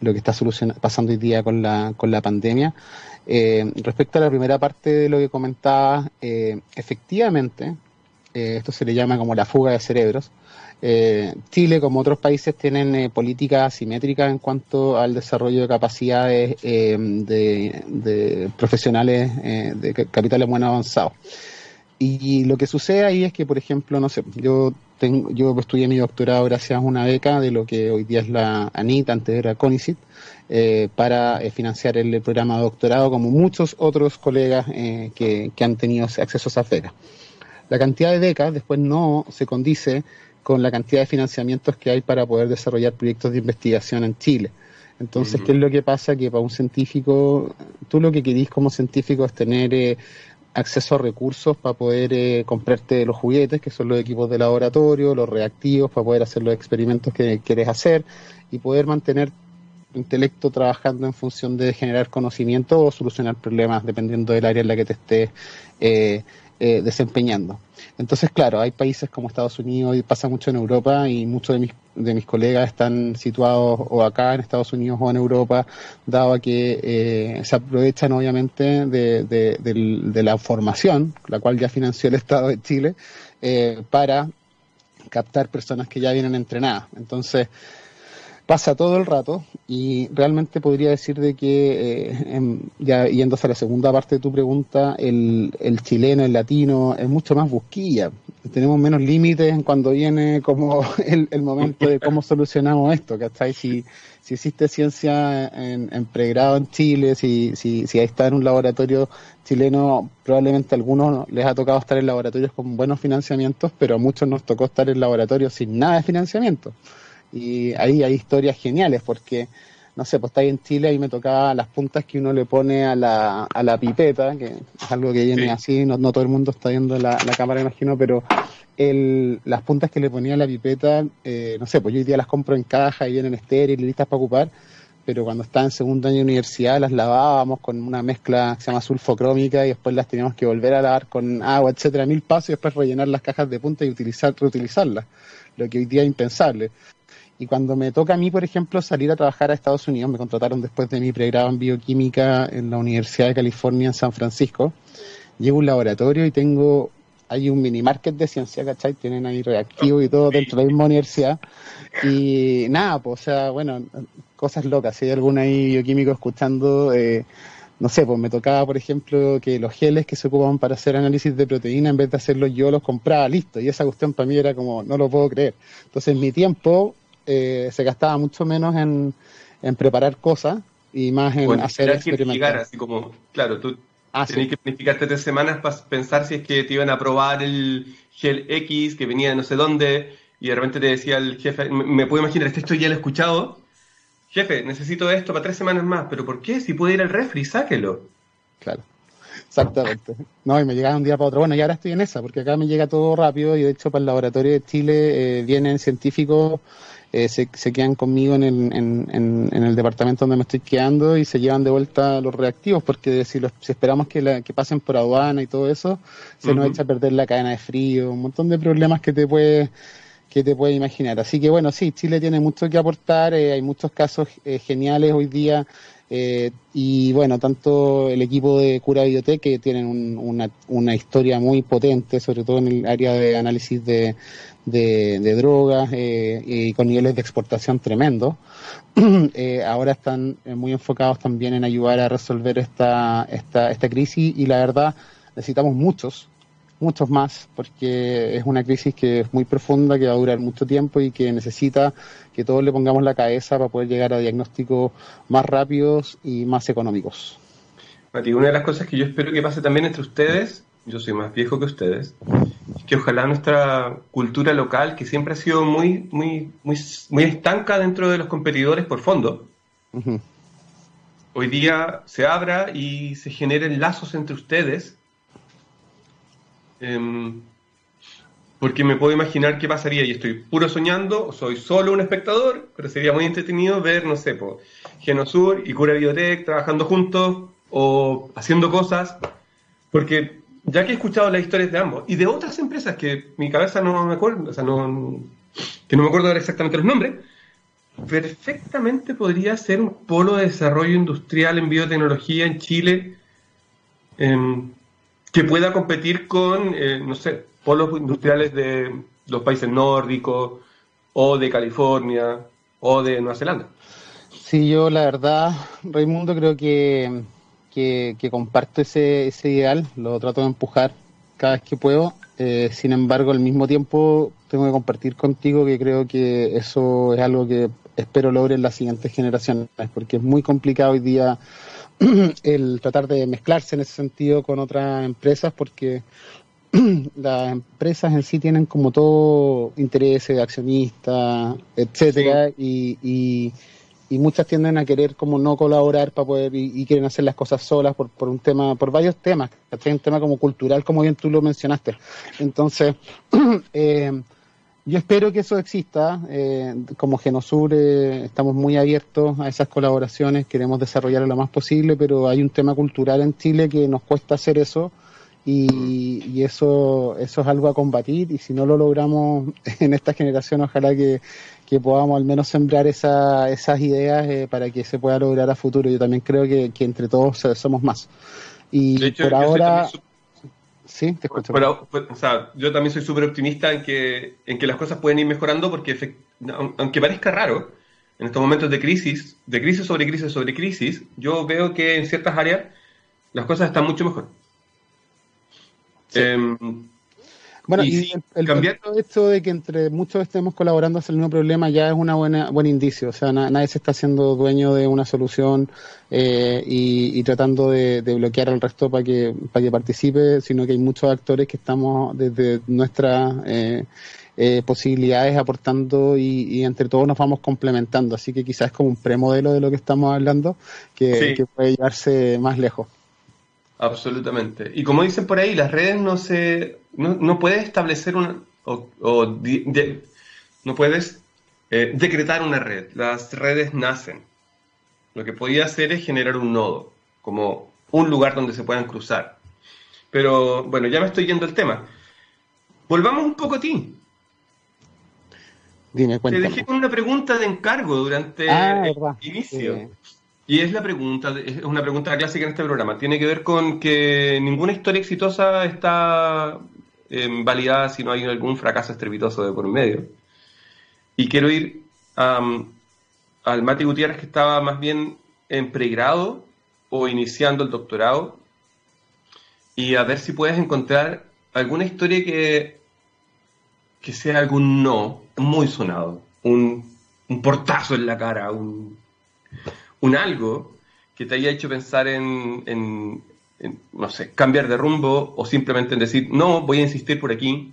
lo que está pasando hoy día con la, con la pandemia. respecto a la primera parte de lo que comentaba, efectivamente, esto se le llama como la fuga de cerebros. Eh, Chile, como otros países, tienen eh, políticas asimétricas en cuanto al desarrollo de capacidades eh, de, profesionales de capital humano avanzado. Y, lo que sucede ahí es que, por ejemplo, no sé, yo tengo, yo estudié mi doctorado gracias a una beca de lo que hoy día es la ANIT, antes era CONICIT, para financiar el, programa de doctorado, como muchos otros colegas que, que han tenido acceso a esas becas. La cantidad de becas después no se condice con la cantidad de financiamientos que hay para poder desarrollar proyectos de investigación en Chile. Entonces, ¿qué es lo que pasa? Que para un científico, tú lo que querís como científico es tener eh, acceso a recursos para poder eh, comprarte los juguetes, que son los equipos de laboratorio, los reactivos, para poder hacer los experimentos que quieres hacer y poder mantener tu intelecto trabajando en función de generar conocimiento o solucionar problemas dependiendo del área en la que te estés eh, desempeñando. Entonces, claro, hay países como Estados Unidos y pasa mucho en Europa y muchos de mis, de mis colegas están situados o acá en Estados Unidos o en Europa, dado que eh, se aprovechan obviamente de, de, la formación, la cual ya financió el Estado de Chile, eh, para captar personas que ya vienen entrenadas. Entonces, pasa todo el rato y realmente podría decir de que, eh, ya yéndose a la segunda parte de tu pregunta, el, el chileno, el latino, es mucho más busquilla. Tenemos menos límites en cuando viene como el, el momento de cómo solucionamos esto, ¿cachai? Si, si existe ciencia en, pregrado en Chile, si, si, si está en un laboratorio chileno, probablemente a algunos les ha tocado estar en laboratorios con buenos financiamientos, pero a muchos nos tocó estar en laboratorios sin nada de financiamiento. Y ahí hay historias geniales porque, no sé, pues está ahí en Chile y me tocaba las puntas que uno le pone a la, a la pipeta, que es algo que viene así, no, no todo el mundo está viendo la, la cámara, imagino, pero el, las puntas que le ponía a la pipeta, eh, no sé, pues yo hoy día las compro en caja y vienen estériles listas para ocupar, pero cuando estaba en segundo año de universidad las lavábamos con una mezcla que se llama sulfocrómica y después las teníamos que volver a lavar con agua, etcétera, mil pasos y después rellenar las cajas de punta y utilizar, reutilizarlas, lo que hoy día es impensable. Y cuando me toca a mí, por ejemplo, salir a trabajar a Estados Unidos, me contrataron después de mi pregrado en bioquímica en la Universidad de California en San Francisco, llevo un laboratorio y tengo, hay un mini market de ciencia, ¿cachai? Tienen ahí reactivos y todo dentro de la misma universidad. Y nada, pues, o sea, bueno, cosas locas. Si hay algún ahí bioquímico escuchando, eh, no sé, pues me tocaba, por ejemplo, que los geles que se ocupaban para hacer análisis de proteína, en vez de hacerlos yo, los compraba listo. Y esa cuestión para mí era como, no lo puedo creer. Entonces, mi tiempo eh, se gastaba mucho menos en, en, preparar cosas y más en hacer experimentos. Así como, claro, tú ah, tenías que planificarte tres semanas para pensar si es que te iban a probar el gel X que venía de no sé dónde y de repente te decía el jefe, me, puedo imaginar, este esto ya lo he escuchado, jefe, necesito esto para tres semanas más, pero ¿por qué? Si puede ir al refri, sáquelo. Claro. Exactamente. No, y me llegaba un día para otro. Bueno, y ahora estoy en esa, porque acá me llega todo rápido y de hecho para el laboratorio de Chile eh, vienen científicos eh, se, se, quedan conmigo en el, en, en, el departamento donde me estoy quedando y se llevan de vuelta los reactivos, porque si, los, si esperamos que, la, que pasen por aduana y todo eso, se nos echa a perder la cadena de frío, un montón de problemas que te puede que te puedes imaginar. Así que bueno, sí, Chile tiene mucho que aportar, eh, hay muchos casos eh, geniales hoy día eh, y bueno, tanto el equipo de Cura Biotech que tienen una, una historia muy potente, sobre todo en el área de análisis de, de, drogas eh, y con niveles de exportación tremendos. Eh, ahora están eh, muy enfocados también en ayudar a resolver esta, esta, esta crisis y la verdad necesitamos muchos, muchos más, porque es una crisis que es muy profunda, que va a durar mucho tiempo y que necesita que todos le pongamos la cabeza para poder llegar a diagnósticos más rápidos y más económicos. Mati, una de las cosas que yo espero que pase también entre ustedes yo soy más viejo que ustedes, que ojalá nuestra cultura local, que siempre ha sido muy, muy, muy, muy estanca dentro de los competidores por fondo, hoy día se abra y se generen lazos entre ustedes. Em, porque me puedo imaginar qué pasaría, y estoy puro soñando, soy solo un espectador, pero sería muy entretenido ver, no sé, por Genosur y Cura Biotech trabajando juntos o haciendo cosas, porque ya que he escuchado las historias de ambos y de otras empresas que mi cabeza no me acuerdo, o sea, no, que no me acuerdo exactamente los nombres, perfectamente podría ser un polo de desarrollo industrial en biotecnología en Chile em, que pueda competir con, eh, no sé, polos industriales de los países nórdicos o de California o de Nueva Zelanda. Sí, yo la verdad, Raimundo, creo que, que, comparto ese, ese ideal, lo trato de empujar cada vez que puedo. Eh, sin embargo, al mismo tiempo tengo que compartir contigo que creo que eso es algo que espero logren las siguientes generaciones, porque es muy complicado hoy día el tratar de mezclarse en ese sentido con otras empresas, porque las empresas en sí tienen como todo intereses, accionistas, etcétera, y, y, muchas tienden a querer como no colaborar para poder y, quieren hacer las cosas solas por, por un tema, por varios temas, un tema como cultural, como bien tú lo mencionaste. Entonces, eh, yo espero que eso exista. Eh, como Genosur eh, estamos muy abiertos a esas colaboraciones, queremos desarrollar lo más posible, pero hay un tema cultural en Chile que nos cuesta hacer eso y, eso, eso es algo a combatir y si no lo logramos en esta generación, ojalá que, podamos al menos sembrar esa, esas ideas eh, para que se pueda lograr a futuro. Yo también creo que, entre todos somos más. Y por ahora... Sí, te escucho. Pero, pues, o sea, yo también soy súper optimista en que, en que las cosas pueden ir mejorando porque, aunque parezca raro, en estos momentos de crisis, de crisis sobre crisis sobre crisis, yo veo que en ciertas áreas las cosas están mucho mejor. Em, bueno, y, el, cambiar... hecho de que entre muchos estemos colaborando hacia el mismo problema ya es una buena buen indicio. O sea, nadie se está haciendo dueño de una solución eh, y, tratando de, bloquear al resto para que para que participe, sino que hay muchos actores que estamos desde nuestras eh, eh, posibilidades aportando y, entre todos nos vamos complementando. Así que quizás es como un premodelo de lo que estamos hablando que puede llevarse más lejos. Absolutamente. Y como dicen por ahí, las redes no se. No, no puedes establecer una. O, no puedes eh, decretar una red. Las redes nacen. Lo que podía hacer es generar un nodo, como un lugar donde se puedan cruzar. Pero bueno, ya me estoy yendo al tema. Volvamos un poco a ti. Dime, Te dejé con una pregunta de encargo durante ah, el inicio. Y es la pregunta, es una pregunta clásica en este programa. Tiene que ver con que ninguna historia exitosa está eh, validada si no hay algún fracaso estrepitoso de por medio. Y quiero ir al Mati Gutiérrez que estaba más bien en pregrado o iniciando el doctorado y a ver si puedes encontrar alguna historia que, que sea algún no muy sonado, un, un portazo en la cara, un, un algo que te haya hecho pensar en, no sé, cambiar de rumbo o simplemente en decir, no, voy a insistir por aquí?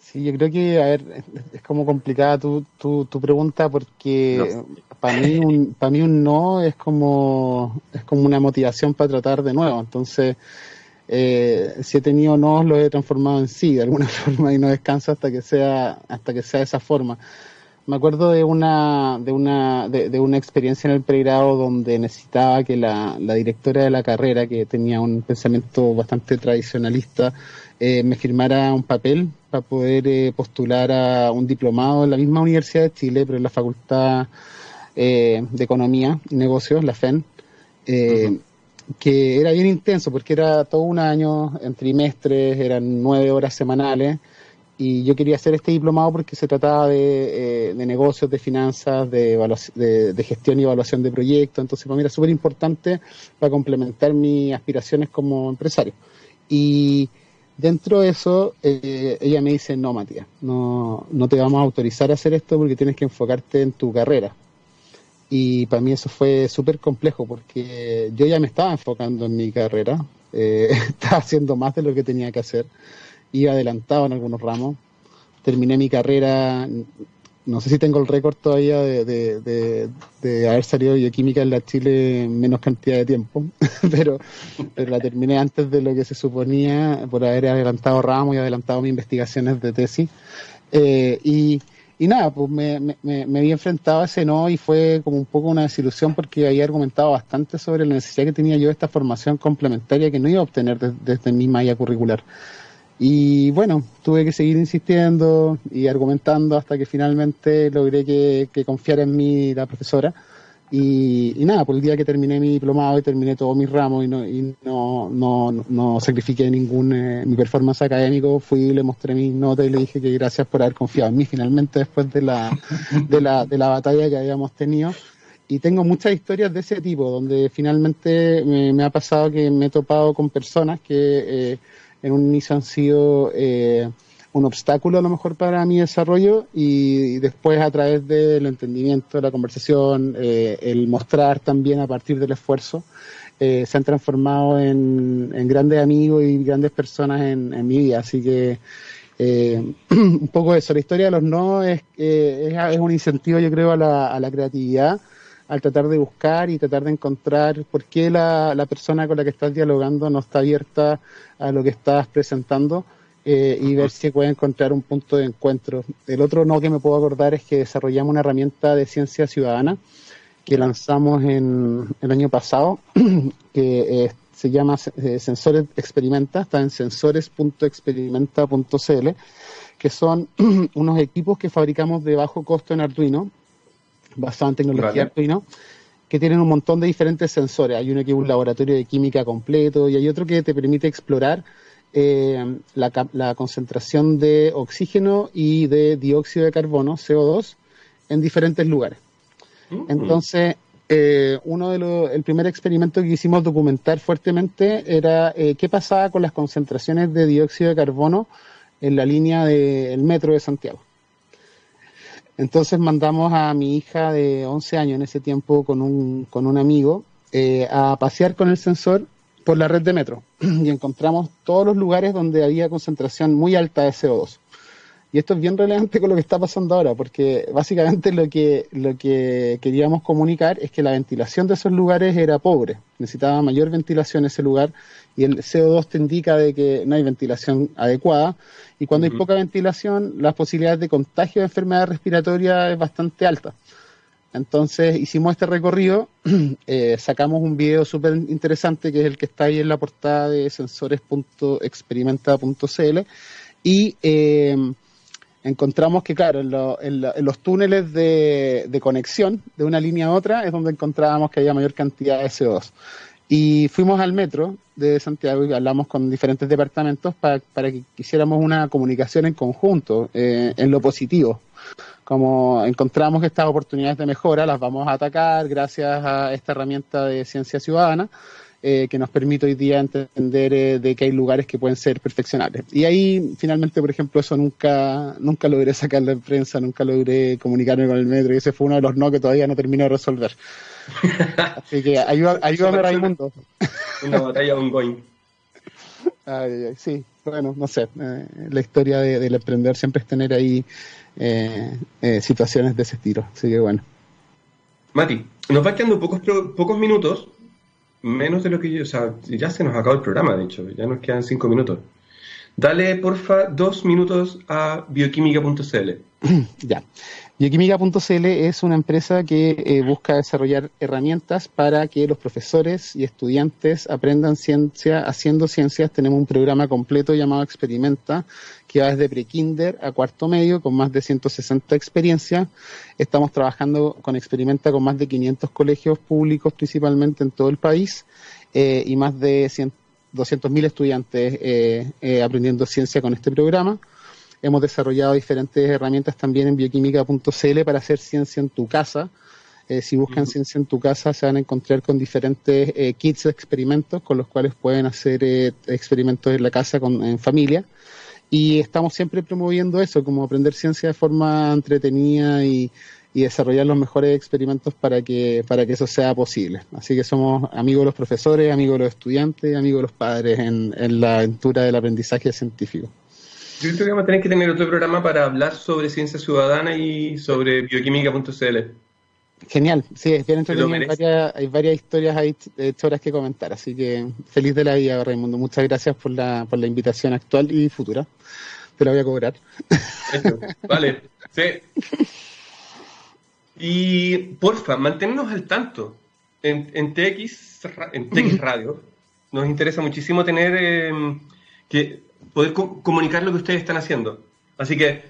Sí, yo creo que, a ver, es como complicada tu, tu, pregunta porque para mí un, para mí un no es como, es como una motivación para tratar de nuevo. Entonces, eh, si he tenido no, lo he transformado en sí de alguna forma y no descanso hasta que sea, hasta que sea de esa forma. Me acuerdo de una, de una, de, una experiencia en el pregrado donde necesitaba que la, directora de la carrera, que tenía un pensamiento bastante tradicionalista, eh, me firmara un papel para poder eh, postular a un diplomado en la misma Universidad de Chile, pero en la Facultad eh, de Economía y Negocios, la FEN, que era bien intenso porque era todo un año en trimestres, eran nueve horas semanales y yo quería hacer este diplomado porque se trataba de, eh, negocios, de finanzas, de, de, gestión y evaluación de proyectos, entonces para mí era súper importante para complementar mis aspiraciones como empresario. Y dentro de eso, eh, ella me dice, no, Matías, no, no te vamos a autorizar a hacer esto porque tienes que enfocarte en tu carrera. Y para mí eso fue súper complejo porque yo ya me estaba enfocando en mi carrera, eh, estaba haciendo más de lo que tenía que hacer, iba adelantado en algunos ramos, terminé mi carrera, no sé si tengo el récord todavía de, haber salido de bioquímica en la Chile en menos cantidad de tiempo, pero, pero la terminé antes de lo que se suponía por haber adelantado ramos y adelantado mis investigaciones de tesis. Eh, y, y nada, pues me, me, me, había enfrentado a ese no y fue como un poco una desilusión porque había argumentado bastante sobre la necesidad que tenía yo de esta formación complementaria que no iba a obtener desde mi malla curricular. Y bueno, tuve que seguir insistiendo y argumentando hasta que finalmente logré que, que confiara en mí la profesora y, nada, por el día que terminé mi diplomado y terminé todos mis ramos y no, y no, no, no sacrifiqué ningún eh, mi performance académico, fui, le mostré mis notas y le dije que gracias por haber confiado en mí finalmente después de la, de la, de la batalla que habíamos tenido. Y tengo muchas historias de ese tipo, donde finalmente me, ha pasado que me he topado con personas que eh, en un inicio han sido... Eh, un obstáculo a lo mejor para mi desarrollo y después a través del entendimiento, la conversación, eh, el mostrar también a partir del esfuerzo, eh, se han transformado en, grandes amigos y grandes personas en, mi vida. Así que eh, un poco eso, la historia de los no es, es, un incentivo yo creo a la, a la creatividad al tratar de buscar y tratar de encontrar por qué la, la persona con la que estás dialogando no está abierta a lo que estás presentando eh, y ver si puede encontrar un punto de encuentro. El otro no que me puedo acordar es que desarrollamos una herramienta de ciencia ciudadana que lanzamos en el año pasado, que eh, se llama eh, Sensores Experimenta, está en sensores.experimenta.cl, que son unos equipos que fabricamos de bajo costo en Arduino, basado en tecnología Arduino, que tienen un montón de diferentes sensores. Hay uno que es un laboratorio de química completo y hay otro que te permite explorar eh, la, concentración de oxígeno y de dióxido de carbono, CO2, en diferentes lugares. Mm. Entonces, eh, uno de los, el primer experimento que quisimos documentar fuertemente era eh, qué pasaba con las concentraciones de dióxido de carbono en la línea del metro de Santiago. Entonces mandamos a mi hija de 11 años en ese tiempo con un, con un amigo a pasear con el sensor por la red de metro y encontramos todos los lugares donde había concentración muy alta de CO2. Y esto es bien relevante con lo que está pasando ahora, porque básicamente lo que, lo que queríamos comunicar es que la ventilación de esos lugares era pobre. Necesitaba mayor ventilación ese lugar y el CO2 te indica de que no hay ventilación adecuada. Y cuando hay poca ventilación, las posibilidades de contagio de enfermedad respiratoria es bastante alta. Entonces hicimos este recorrido, eh, sacamos un video súper interesante que es el que está ahí en la portada de sensores.experimenta.cl y eh, encontramos que, claro, en, los túneles de, conexión de una línea a otra es donde encontrábamos que había mayor cantidad de CO2. Y fuimos al metro de Santiago y hablamos con diferentes departamentos para, que quisiéramos una comunicación en conjunto, eh, en lo positivo como encontramos estas oportunidades de mejora, las vamos a atacar gracias a esta herramienta de ciencia ciudadana. Eh, que nos permite hoy día entender eh, de que hay lugares que pueden ser perfeccionables. Y ahí, finalmente, por ejemplo, eso nunca, nunca logré sacar la prensa, nunca logré comunicarme con el metro, y ese fue uno de los no que todavía no termino de resolver. Así que ayúdame, ayúdame Raimundo. Una batalla ongoing. Ay, ay, sí, bueno, no sé, eh, la historia del emprender siempre es tener ahí eh, eh, situaciones de ese estilo. Así que bueno. Mati, nos va quedando pocos, pocos minutos, menos de lo que yo, o sea, ya se nos acabó el programa, de hecho, ya nos quedan cinco minutos. Dale, porfa, dos minutos a bioquímica.cl. ya. Bioquímica.cl es una empresa que eh, busca desarrollar herramientas para que los profesores y estudiantes aprendan ciencia haciendo ciencias. Tenemos un programa completo llamado Experimenta, que va desde prekinder a cuarto medio con más de 160 experiencias. Estamos trabajando con Experimenta con más de 500 colegios públicos principalmente en todo el país eh, y más de 200.000 estudiantes eh, aprendiendo ciencia con este programa. Hemos desarrollado diferentes herramientas también en bioquímica.cl para hacer ciencia en tu casa. Eh, si buscan ciencia en tu casa, se van a encontrar con diferentes eh, kits de experimentos con los cuales pueden hacer eh, experimentos en la casa con, en familia. Y estamos siempre promoviendo eso, como aprender ciencia de forma entretenida y, y desarrollar los mejores experimentos para que, para que eso sea posible. Así que somos amigos de los profesores, amigos de los estudiantes, amigos de los padres en, en la aventura del aprendizaje científico. Yo creo que vamos a tener que tener otro programa para hablar sobre ciencia ciudadana y sobre bioquímica.cl. Genial, sí, es bien entretenido. Hay varias, hay varias historias ahí hechas que comentar, así que feliz de la vida, Raimundo. Muchas gracias por la, por la invitación actual y futura. Te la voy a cobrar. vale, sí. Y porfa, manténnos al tanto. En, en, TX, en TX Radio nos interesa muchísimo tener em, que poder comunicar lo que ustedes están haciendo. Así que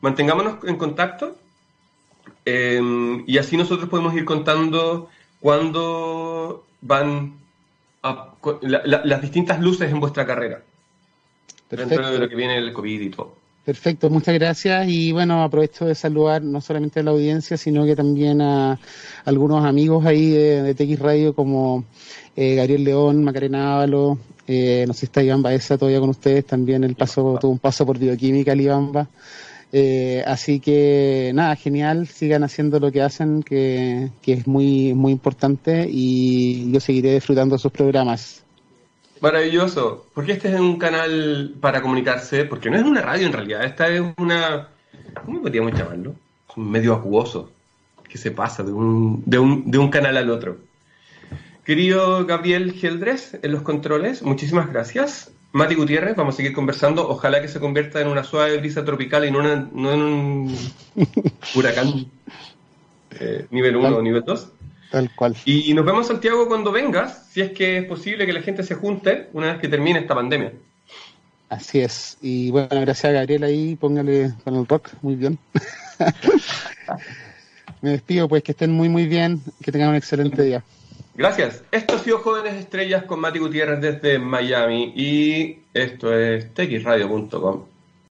mantengámonos en contacto em, y así nosotros podemos ir contando cuándo van las distintas luces en vuestra carrera. Perfecto. Dentro de lo que viene el COVID y todo. Perfecto, muchas gracias y bueno, aprovecho de saludar no solamente a la audiencia, sino que también a algunos amigos ahí de, TX Radio como eh, Gabriel León, Macarena Ávalo, eh, no sé si está Iván Baeza todavía con ustedes, también el paso, tuvo un paso por bioquímica el Iván eh, así que nada, genial, sigan haciendo lo que hacen, que, que es muy, muy importante y yo seguiré disfrutando de sus programas. Maravilloso, porque este es un canal para comunicarse, porque no es una radio en realidad, esta es una, ¿cómo podríamos llamarlo? Un medio acuoso que se pasa de un, de un, de un canal al otro. Querido Gabriel Geldres, en los controles, muchísimas gracias. Mati Gutiérrez, vamos a seguir conversando. Ojalá que se convierta en una suave brisa tropical y no, no en un huracán eh, nivel 1 o nivel 2. Tal cual. Y nos vemos, Santiago, cuando vengas, si es que es posible que la gente se junte una vez que termine esta pandemia. Así es. Y bueno, gracias a Gabriel ahí, póngale con el rock, muy bien. Me despido, pues que estén muy, muy bien, que tengan un excelente día. Gracias. Esto ha sido Jóvenes Estrellas con Mati Gutiérrez desde Miami y esto es texradio.com.